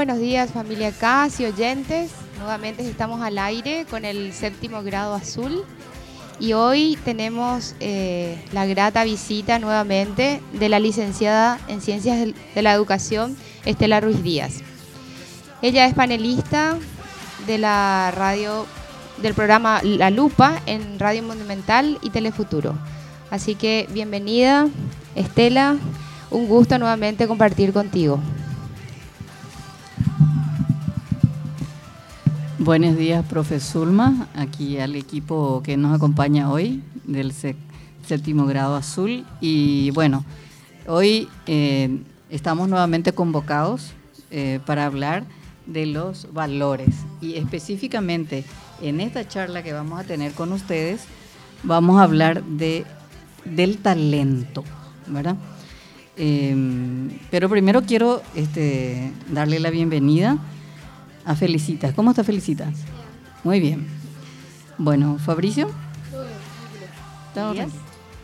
Buenos días familia CAS y oyentes. Nuevamente estamos al aire con el séptimo grado azul y hoy tenemos eh, la grata visita nuevamente de la licenciada en Ciencias de la Educación, Estela Ruiz Díaz. Ella es panelista de la radio del programa La Lupa en Radio Monumental y Telefuturo. Así que bienvenida, Estela. Un gusto nuevamente compartir contigo. Buenos días, profe Zulma, aquí al equipo que nos acompaña hoy del séptimo grado azul. Y bueno, hoy eh, estamos nuevamente convocados eh, para hablar de los valores. Y específicamente en esta charla que vamos a tener con ustedes, vamos a hablar de, del talento, ¿verdad? Em, pero primero quiero este, darle la bienvenida a Felicitas. ¿Cómo está Felicitas? Muy bien. Bueno, Fabricio. Muy bien.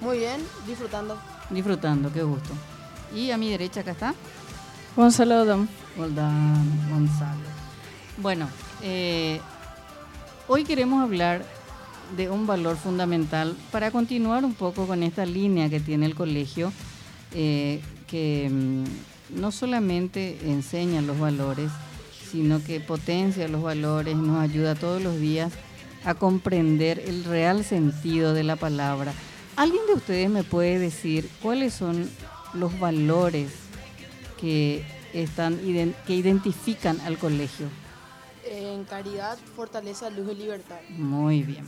Muy bien, disfrutando. Disfrutando, qué gusto. Y a mi derecha acá está. Gonzalo Dom. Gonzalo. Bueno, eh, hoy queremos hablar de un valor fundamental para continuar un poco con esta línea que tiene el colegio, eh, que mm, no solamente enseña los valores, sino que potencia los valores, nos ayuda todos los días a comprender el real sentido de la palabra. ¿Alguien de ustedes me puede decir cuáles son los valores que están que identifican al colegio? En caridad, fortaleza, luz y libertad. Muy bien.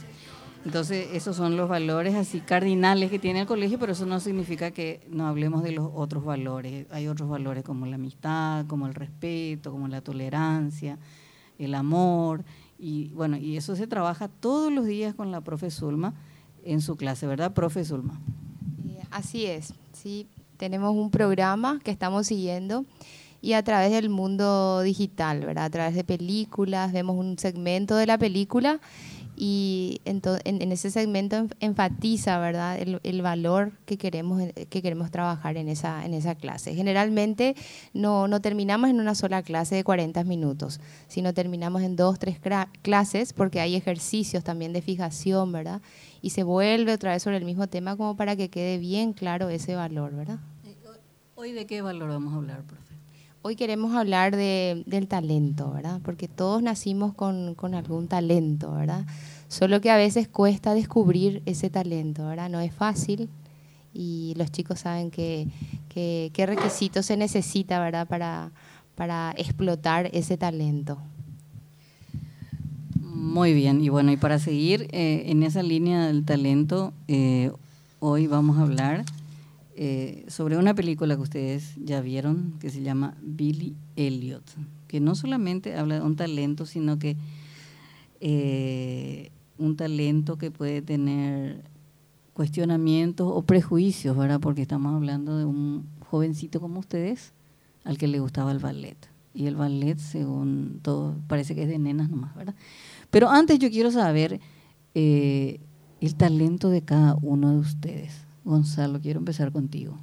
Entonces, esos son los valores así cardinales que tiene el colegio, pero eso no significa que no hablemos de los otros valores. Hay otros valores como la amistad, como el respeto, como la tolerancia, el amor. Y bueno, y eso se trabaja todos los días con la profe Zulma en su clase, ¿verdad, profe Zulma? Eh, así es, sí. Tenemos un programa que estamos siguiendo y a través del mundo digital, ¿verdad? A través de películas, vemos un segmento de la película y en, en, ese segmento enfatiza ¿verdad? El, valor que queremos, que queremos trabajar en esa, en esa clase. Generalmente no, no terminamos en una sola clase de 40 minutos, sino terminamos en dos, tres clases porque hay ejercicios también de fijación, ¿verdad? Y se vuelve otra vez sobre el mismo tema como para que quede bien claro ese valor, ¿verdad? ¿Hoy de qué valor vamos a hablar? Hoy queremos hablar de, del talento, ¿verdad? Porque todos nacimos con, algún talento, ¿verdad? Solo que a veces cuesta descubrir ese talento, ¿verdad? No es fácil y los chicos saben que, qué requisitos se necesita, ¿verdad? Para, para explotar ese talento. Muy bien, y bueno, y para seguir eh, en esa línea del talento, eh, hoy vamos a hablar eh, sobre una película que ustedes ya vieron que se llama Billy Elliot, que no solamente habla de un talento, sino que eh, un talento que puede tener cuestionamientos o prejuicios, ¿verdad? Porque estamos hablando de un jovencito como ustedes al que le gustaba el ballet. Y el ballet, según todo, parece que es de nenas nomás, ¿verdad? Pero antes yo quiero saber eh, el talento de cada uno de ustedes. Gonzalo, quiero empezar contigo.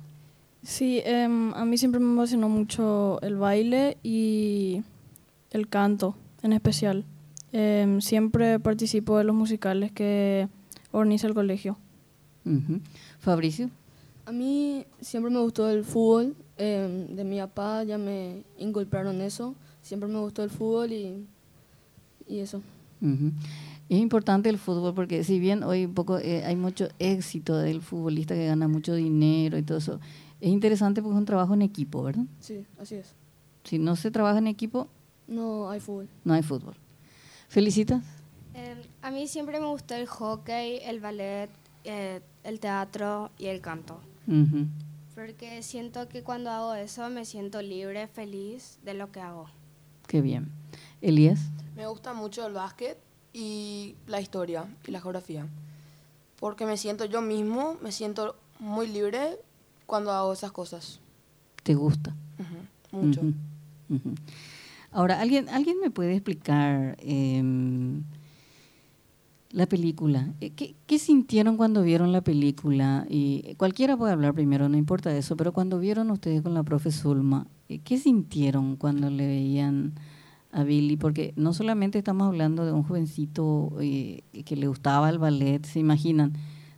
Sí, em, a mí siempre me emocionó mucho el baile y el canto en especial. Em, siempre participo de los musicales que organiza el colegio. Fabricio. A mí siempre me gustó el fútbol. Em, de mi papá ya me inculparon eso. Siempre me gustó el fútbol y, y eso. Es importante el fútbol porque si bien hoy un poco eh, hay mucho éxito del futbolista que gana mucho dinero y todo eso, es interesante porque es un trabajo en equipo, ¿verdad? Sí, así es. Si no se trabaja en equipo, no hay fútbol. No hay fútbol. ¿Felicitas? a mí siempre me gustó el hockey, el ballet, eh, el teatro y el canto. Porque siento que cuando hago eso me siento libre, feliz de lo que hago. Qué bien. Elías. Me gusta mucho el básquet y la historia y la geografía. Porque me siento yo mismo, me siento muy libre cuando hago esas cosas. ¿Te gusta? mucho. Ahora, ¿alguien, ¿alguien me puede explicar em, la película? Eh, ¿Qué, ¿Qué, sintieron cuando vieron la película? Y cualquiera puede hablar primero, no importa eso, pero cuando vieron ustedes con la profe Zulma ¿qué sintieron cuando le veían a Billy? Porque no solamente estamos hablando de un jovencito eh, que le gustaba el ballet, se imaginan,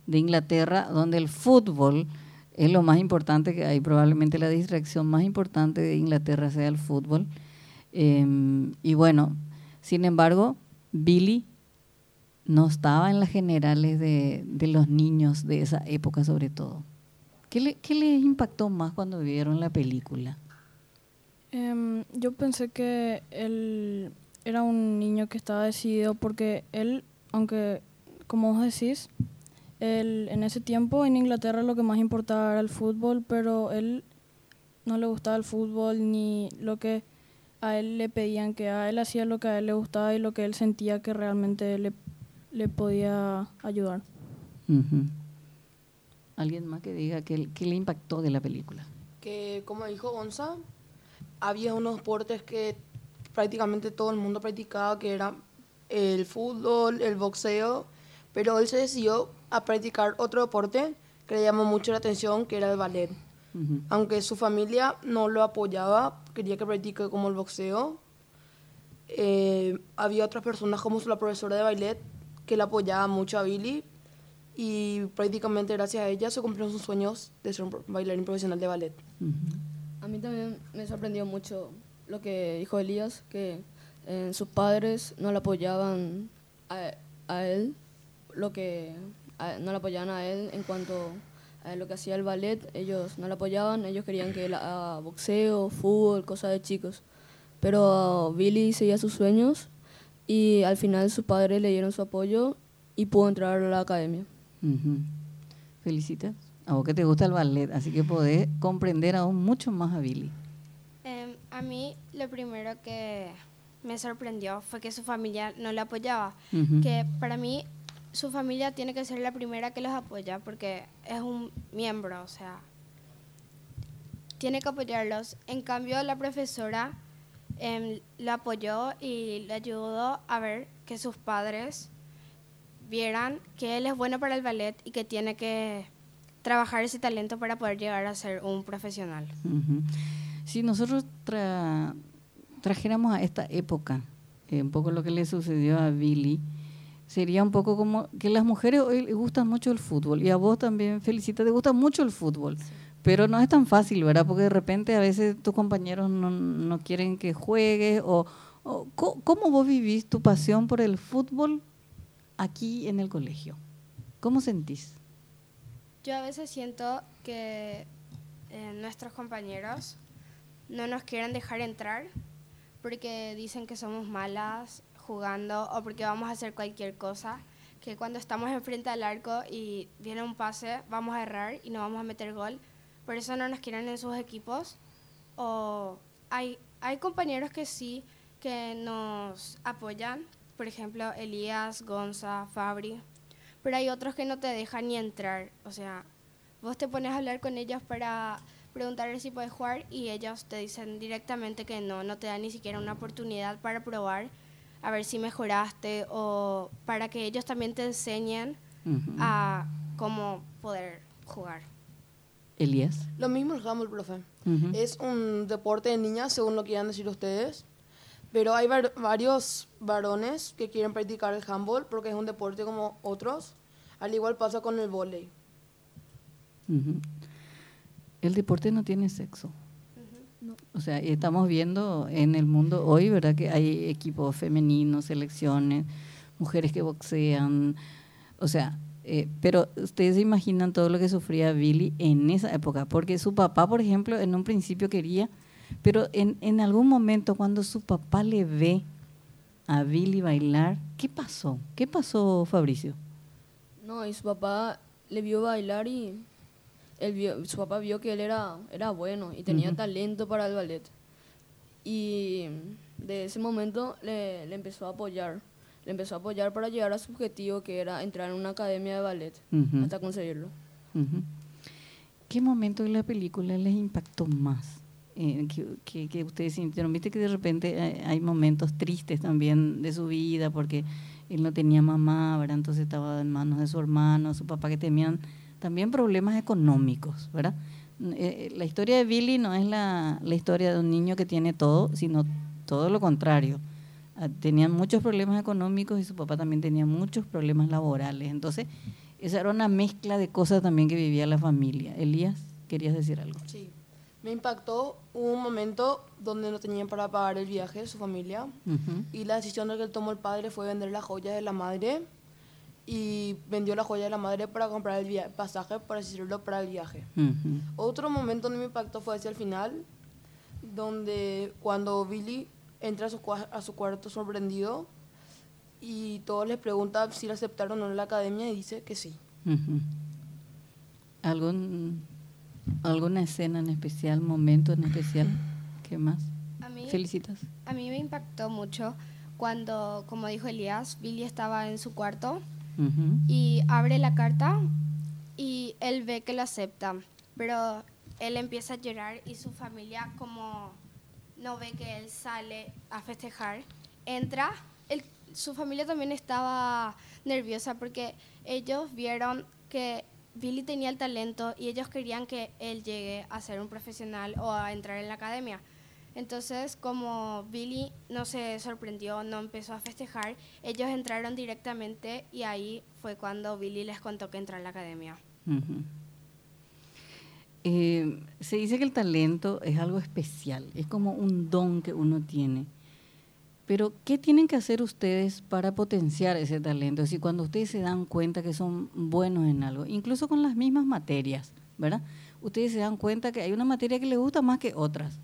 de Inglaterra, donde el fútbol es lo más importante que hay, probablemente la distracción más importante de Inglaterra sea el fútbol. Em, y bueno, sin embargo, Billy no estaba en las generales de, los niños de esa época sobre todo. ¿Qué, le, qué les impactó más cuando vieron la película? Em, yo pensé que él era un niño que estaba decidido porque él, aunque como vos decís, él, en ese tiempo en Inglaterra lo que más importaba era el fútbol, pero él no le gustaba el fútbol ni lo que a él le pedían que a él hacía lo que a él le gustaba y lo que él sentía que realmente le le podía ayudar. ¿Alguien más que diga qué, le impactó de la película? Que, como dijo Gonza, había unos deportes que prácticamente todo el mundo practicaba, que era el fútbol, el boxeo, pero él se decidió a practicar otro deporte que le llamó mucho la atención, que era el ballet. Aunque su familia no lo apoyaba, quería que practique como el boxeo. Eh, había otras personas como la profesora de ballet que la apoyaba mucho a Billy y prácticamente gracias a ella se cumplieron sus sueños de ser un bailarín profesional de ballet. A mí también me sorprendió mucho lo que dijo Elías, que eh, sus padres no le apoyaban a, él, lo que no le apoyaban a él en cuanto a lo que hacía el ballet, ellos no le apoyaban, ellos querían que él haga boxeo, fútbol, cosas de chicos. Pero Billy seguía sus sueños y al final sus padres le dieron su apoyo y pudo entrar a la academia. Felicitas. A vos que te gusta el ballet, así que podés comprender aún mucho más a Billy. Em, a mí lo primero que me sorprendió fue que su familia no le apoyaba. Que para mí su familia tiene que ser la primera que los apoya porque es un miembro, o sea, tiene que apoyarlos. En cambio, la profesora eh, lo apoyó y le ayudó a ver que sus padres vieran que él es bueno para el ballet y que tiene que trabajar ese talento para poder llegar a ser un profesional. Si nosotros trajéramos a esta época eh, un poco lo que le sucedió a Billy, sería un poco como que las mujeres hoy les gustan mucho el fútbol y a vos también, Felicita, te gusta mucho el fútbol. Pero no es tan fácil, ¿verdad? Porque de repente a veces tus compañeros no, no quieren que juegues o, ¿cómo vos vivís tu pasión por el fútbol aquí en el colegio? ¿Cómo sentís? Yo a veces siento que eh, nuestros compañeros no nos quieren dejar entrar porque dicen que somos malas jugando o porque vamos a hacer cualquier cosa, que cuando estamos enfrente al arco y viene un pase vamos a errar y no vamos a meter gol. Por eso no nos quieren en sus equipos. O hay, hay compañeros que sí, que nos apoyan, por ejemplo, Elías, Gonza, Fabri, pero hay otros que no te dejan ni entrar. O sea, vos te pones a hablar con ellos para preguntarles si puedes jugar y ellos te dicen directamente que no, no te dan ni siquiera una oportunidad para probar a ver si mejoraste o para que ellos también te enseñen a cómo poder jugar. Elías. Lo mismo el handball, profe. Es un deporte de niñas, según lo quieran decir ustedes. Pero hay varios varones que quieren practicar el handball porque es un deporte como otros. Al igual pasa con el volei. El deporte no tiene sexo. O sea, estamos viendo en el mundo hoy, ¿verdad? Que hay equipos femeninos, selecciones, mujeres que boxean. O sea, eh, pero ustedes se imaginan todo lo que sufría Billy en esa época, porque su papá, por ejemplo, en un principio quería, pero en, en algún momento cuando su papá le ve a Billy bailar, ¿qué pasó? ¿Qué pasó, Fabricio? No, y su papá le vio bailar y él vio, su papá vio que él era, era bueno y tenía talento para el ballet. Y de ese momento le, le empezó a apoyar le empezó a apoyar para llegar a su objetivo, que era entrar en una academia de ballet, hasta conseguirlo. ¿Qué momento de la película les impactó más? Eh, que, ustedes sintieron, viste que de repente hay, momentos tristes también de su vida porque él no tenía mamá, entonces estaba en manos de su hermano, su papá que tenían también problemas económicos, ¿verdad? Eh, la historia de Billy no es la, la historia de un niño que tiene todo, sino todo lo contrario. Ah, tenían muchos problemas económicos y su papá también tenía muchos problemas laborales. Entonces, esa era una mezcla de cosas también que vivía la familia. Elías, ¿querías decir algo? Sí. Me impactó un momento donde no tenían para pagar el viaje de su familia y la decisión que tomó el padre fue vender las joyas de la madre y vendió la joya de la madre para comprar el pasaje para decirlo para el viaje. Otro momento donde me impactó fue hacia el final, donde cuando Billy entra a su, a su cuarto sorprendido y todos les preguntan si le aceptaron o no en la academia y dice que sí. ¿Algún, ¿Alguna escena en especial, momento en especial? ¿Qué más? A mí, Felicitas. A mí me impactó mucho cuando, como dijo Elías, Billy estaba en su cuarto y abre la carta y él ve que lo acepta, pero él empieza a llorar y su familia como no ve que él sale a festejar, entra, su familia también estaba nerviosa porque ellos vieron que Billy tenía el talento y ellos querían que él llegue a ser un profesional o a entrar en la academia. Entonces, como Billy no se sorprendió, no empezó a festejar, ellos entraron directamente y ahí fue cuando Billy les contó que entró en la academia. Eh, se dice que el talento es algo especial, es como un don que uno tiene. Pero, ¿qué tienen que hacer ustedes para potenciar ese talento? Es decir, cuando ustedes se dan cuenta que son buenos en algo, incluso con las mismas materias, ¿verdad? Ustedes se dan cuenta que hay una materia que les gusta más que otras,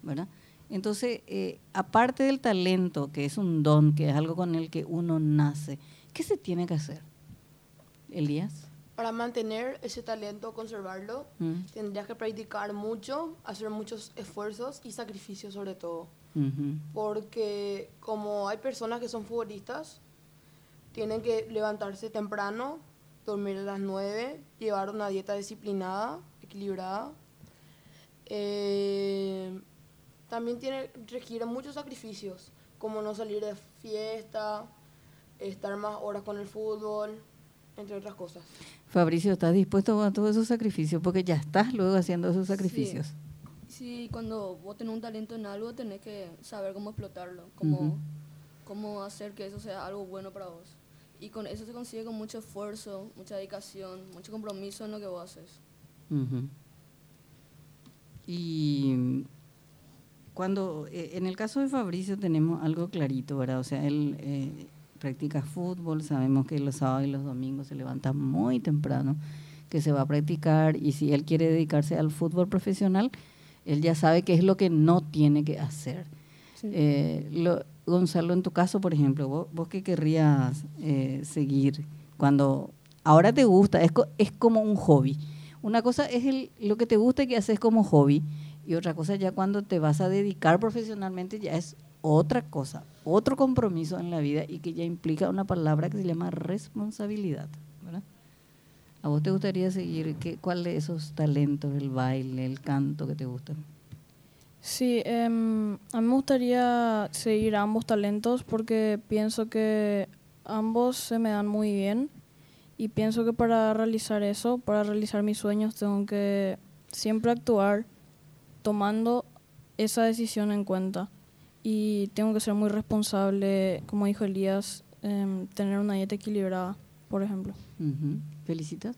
¿verdad? Entonces, eh, aparte del talento, que es un don, que es algo con el que uno nace, ¿qué se tiene que hacer? Elías para mantener ese talento, conservarlo, mm. tendrías que practicar mucho, hacer muchos esfuerzos y sacrificios sobre todo. Porque como hay personas que son futbolistas, tienen que levantarse temprano, dormir a las 9, llevar una dieta disciplinada, equilibrada. Eh, también tiene, requiere muchos sacrificios, como no salir de fiesta, estar más horas con el fútbol, entre otras cosas. Fabricio, ¿estás dispuesto a todos esos sacrificios? Porque ya estás luego haciendo esos sacrificios. Sí, cuando vos tenés un talento en algo, tenés que saber cómo explotarlo, cómo, cómo hacer que eso sea algo bueno para vos. Y con eso se consigue con mucho esfuerzo, mucha dedicación, mucho compromiso en lo que vos haces. Y cuando, eh, en el caso de Fabricio tenemos algo clarito, ¿verdad? O sea, él... Eh, practica fútbol, sabemos que los sábados y los domingos se levanta muy temprano, que se va a practicar y si él quiere dedicarse al fútbol profesional, él ya sabe qué es lo que no tiene que hacer. Eh, Gonzalo, en tu caso, por ejemplo, vos, vos qué querrías eh, seguir cuando ahora te gusta, es, es como un hobby. Una cosa es el, lo que te gusta y que haces como hobby y otra cosa ya cuando te vas a dedicar profesionalmente ya es otra cosa, otro compromiso en la vida y que ya implica una palabra que se llama responsabilidad. ¿A vos te gustaría seguir? Qué, ¿Cuál de esos talentos, el baile, el canto que te gustan? Sí, em, a mí me gustaría seguir ambos talentos porque pienso que ambos se me dan muy bien y pienso que para realizar eso, para realizar mis sueños, tengo que siempre actuar tomando esa decisión en cuenta y tengo que ser muy responsable, como dijo Elías, em, tener una dieta equilibrada, por ejemplo. ¿Felicitas?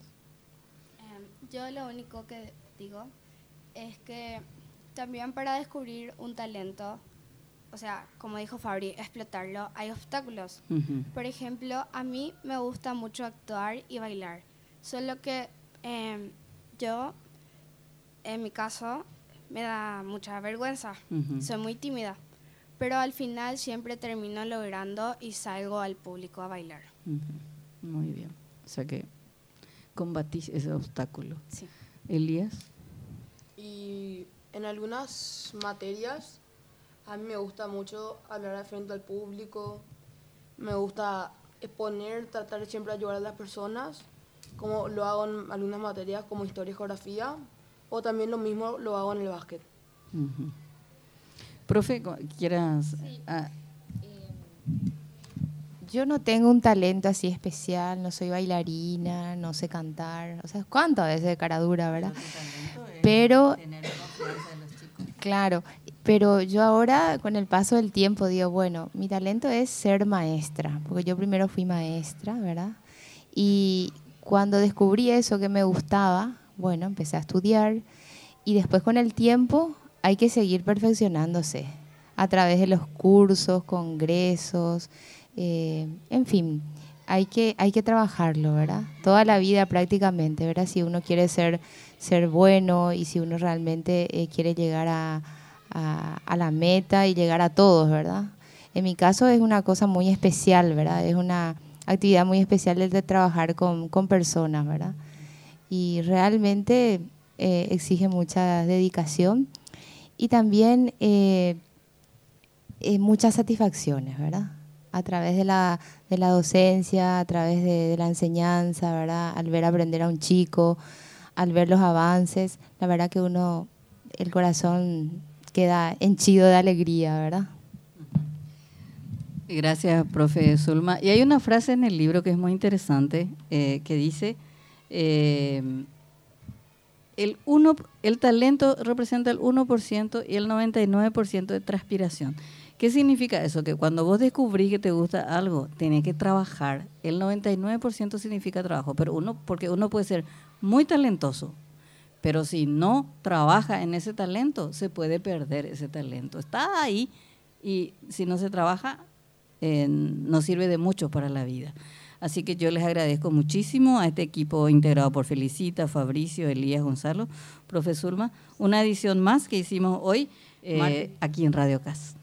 Em, yo lo único que digo es que también para descubrir un talento, o sea, como dijo Fabri, explotarlo, hay obstáculos. Por ejemplo, a mí me gusta mucho actuar y bailar, solo que em, yo, en mi caso, me da mucha vergüenza, soy muy tímida pero al final siempre termino logrando y salgo al público a bailar. Muy bien. O sea que combatís ese obstáculo. Sí. Elías. Y en algunas materias a mí me gusta mucho hablar frente al público, me gusta exponer, tratar siempre de ayudar a las personas, como lo hago en algunas materias como historia y geografía, o también lo mismo lo hago en el básquet. Profe, ¿quieras...? Sí. Ah. Yo no tengo un talento así especial, no soy bailarina, no sé cantar. O sea, ¿cuántas veces de cara dura, verdad? Pero, claro, pero yo ahora con el paso del tiempo digo, bueno, mi talento es ser maestra, porque yo primero fui maestra, ¿verdad? Y cuando descubrí eso que me gustaba, bueno, empecé a estudiar y después con el tiempo hay que seguir perfeccionándose a través de los cursos, congresos, eh, en fin, hay que, hay que trabajarlo, ¿verdad? Toda la vida prácticamente, ¿verdad? Si uno quiere ser, ser bueno y si uno realmente eh, quiere llegar a, la meta y llegar a todos, ¿verdad? En mi caso es una cosa muy especial, ¿verdad? Es una actividad muy especial el de trabajar con, personas, ¿verdad? Y realmente eh, exige mucha dedicación y también muchas satisfacciones, ¿verdad? A través de la, de la docencia, a través de, la enseñanza, ¿verdad? Al ver aprender a un chico, al ver los avances, la verdad que uno, el corazón queda henchido de alegría, ¿verdad? Gracias, profe Zulma. Y hay una frase en el libro que es muy interesante, eh, que dice, eh, el, uno, el talento representa el 1% y el 99% de transpiración. ¿Qué significa eso? Que cuando vos descubrís que te gusta algo, tenés que trabajar. El 99% significa trabajo, pero uno, porque uno puede ser muy talentoso, pero si no trabaja en ese talento, se puede perder ese talento. Está ahí y si no se trabaja, eh, no sirve de mucho para la vida. Así que yo les agradezco muchísimo a este equipo integrado por Felicita, Fabricio, Elías, Gonzalo, profesor Una edición más que hicimos hoy eh, aquí en Radio CAS.